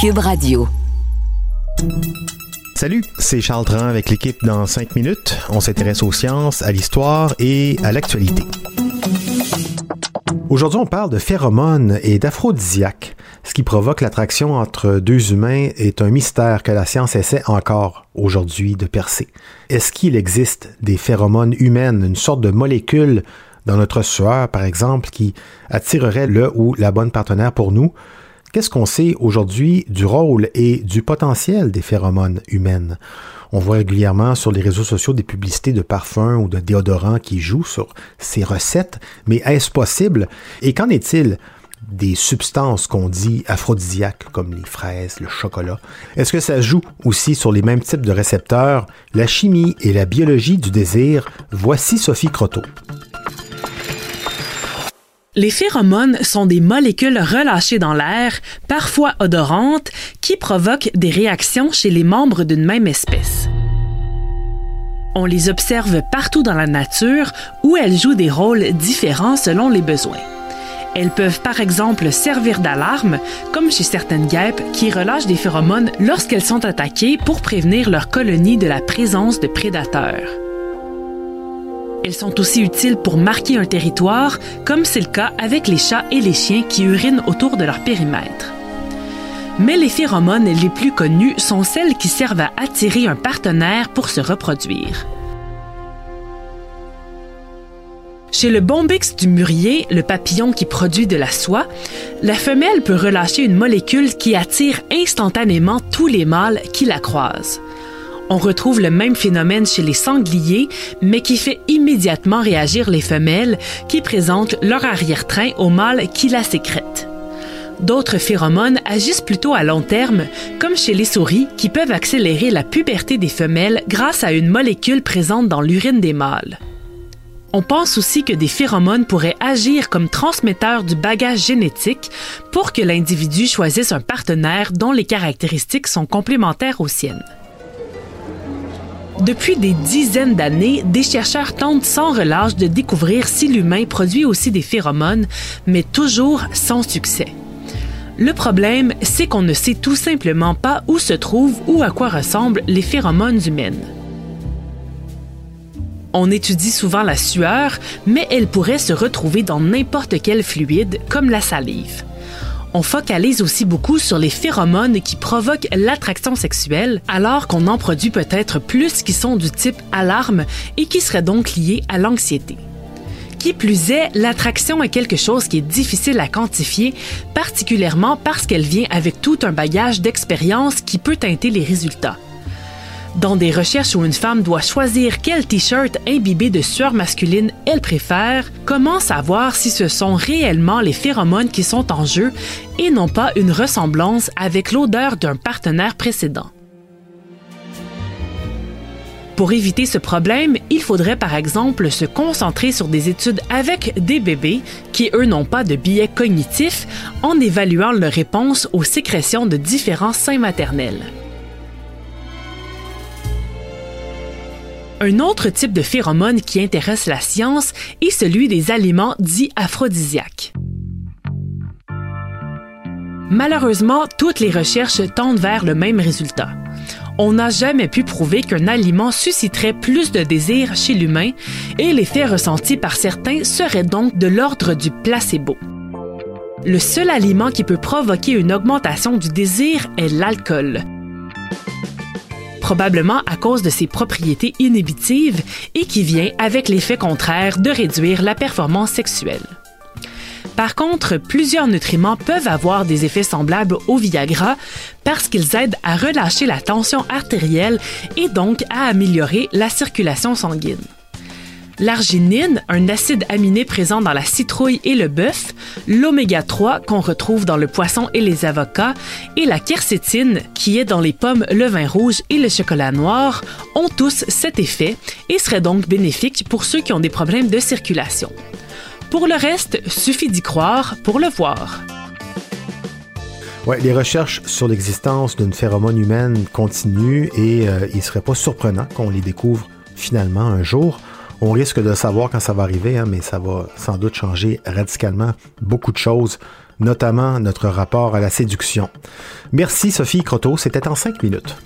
Cube Radio. Salut, c'est Charles Tran avec l'équipe dans 5 minutes. On s'intéresse aux sciences, à l'histoire et à l'actualité. Aujourd'hui, on parle de phéromones et d'aphrodisiaques. Ce qui provoque l'attraction entre deux humains est un mystère que la science essaie encore aujourd'hui de percer. Est-ce qu'il existe des phéromones humaines, une sorte de molécule dans notre sueur, par exemple, qui attirerait le ou la bonne partenaire pour nous? Qu'est-ce qu'on sait aujourd'hui du rôle et du potentiel des phéromones humaines? On voit régulièrement sur les réseaux sociaux des publicités de parfums ou de déodorants qui jouent sur ces recettes, mais est-ce possible? Et qu'en est-il des substances qu'on dit aphrodisiaques, comme les fraises, le chocolat? Est-ce que ça joue aussi sur les mêmes types de récepteurs? La chimie et la biologie du désir, voici Sophie Croteau. Les phéromones sont des molécules relâchées dans l'air, parfois odorantes, qui provoquent des réactions chez les membres d'une même espèce. On les observe partout dans la nature où elles jouent des rôles différents selon les besoins. Elles peuvent par exemple servir d'alarme, comme chez certaines guêpes qui relâchent des phéromones lorsqu'elles sont attaquées pour prévenir leur colonie de la présence de prédateurs. Elles sont aussi utiles pour marquer un territoire, comme c'est le cas avec les chats et les chiens qui urinent autour de leur périmètre. Mais les phéromones les plus connues sont celles qui servent à attirer un partenaire pour se reproduire. Chez le bombix du mûrier, le papillon qui produit de la soie, la femelle peut relâcher une molécule qui attire instantanément tous les mâles qui la croisent. On retrouve le même phénomène chez les sangliers, mais qui fait immédiatement réagir les femelles qui présentent leur arrière-train aux mâles qui la sécrètent. D'autres phéromones agissent plutôt à long terme, comme chez les souris, qui peuvent accélérer la puberté des femelles grâce à une molécule présente dans l'urine des mâles. On pense aussi que des phéromones pourraient agir comme transmetteurs du bagage génétique pour que l'individu choisisse un partenaire dont les caractéristiques sont complémentaires aux siennes. Depuis des dizaines d'années, des chercheurs tentent sans relâche de découvrir si l'humain produit aussi des phéromones, mais toujours sans succès. Le problème, c'est qu'on ne sait tout simplement pas où se trouvent ou à quoi ressemblent les phéromones humaines. On étudie souvent la sueur, mais elle pourrait se retrouver dans n'importe quel fluide, comme la salive. On focalise aussi beaucoup sur les phéromones qui provoquent l'attraction sexuelle, alors qu'on en produit peut-être plus qui sont du type alarme et qui seraient donc liés à l'anxiété. Qui plus est, l'attraction est quelque chose qui est difficile à quantifier, particulièrement parce qu'elle vient avec tout un bagage d'expérience qui peut teinter les résultats. Dans des recherches où une femme doit choisir quel t-shirt imbibé de sueur masculine elle préfère, comment savoir si ce sont réellement les phéromones qui sont en jeu et non pas une ressemblance avec l'odeur d'un partenaire précédent? Pour éviter ce problème, il faudrait par exemple se concentrer sur des études avec des bébés qui, eux, n'ont pas de biais cognitif en évaluant leur réponse aux sécrétions de différents seins maternels. Un autre type de phéromone qui intéresse la science est celui des aliments dits aphrodisiaques. Malheureusement, toutes les recherches tendent vers le même résultat. On n'a jamais pu prouver qu'un aliment susciterait plus de désir chez l'humain et l'effet ressenti par certains serait donc de l'ordre du placebo. Le seul aliment qui peut provoquer une augmentation du désir est l'alcool probablement à cause de ses propriétés inhibitives et qui vient avec l'effet contraire de réduire la performance sexuelle. Par contre, plusieurs nutriments peuvent avoir des effets semblables au Viagra parce qu'ils aident à relâcher la tension artérielle et donc à améliorer la circulation sanguine. L'arginine, un acide aminé présent dans la citrouille et le bœuf, l'oméga 3 qu'on retrouve dans le poisson et les avocats, et la quercétine qui est dans les pommes, le vin rouge et le chocolat noir, ont tous cet effet et seraient donc bénéfiques pour ceux qui ont des problèmes de circulation. Pour le reste, suffit d'y croire pour le voir. Les recherches sur l'existence d'une phéromone humaine continuent et euh, il ne serait pas surprenant qu'on les découvre finalement un jour. On risque de savoir quand ça va arriver, hein, mais ça va sans doute changer radicalement beaucoup de choses notamment notre rapport à la séduction. Merci Sophie Croteau, c'était en cinq minutes.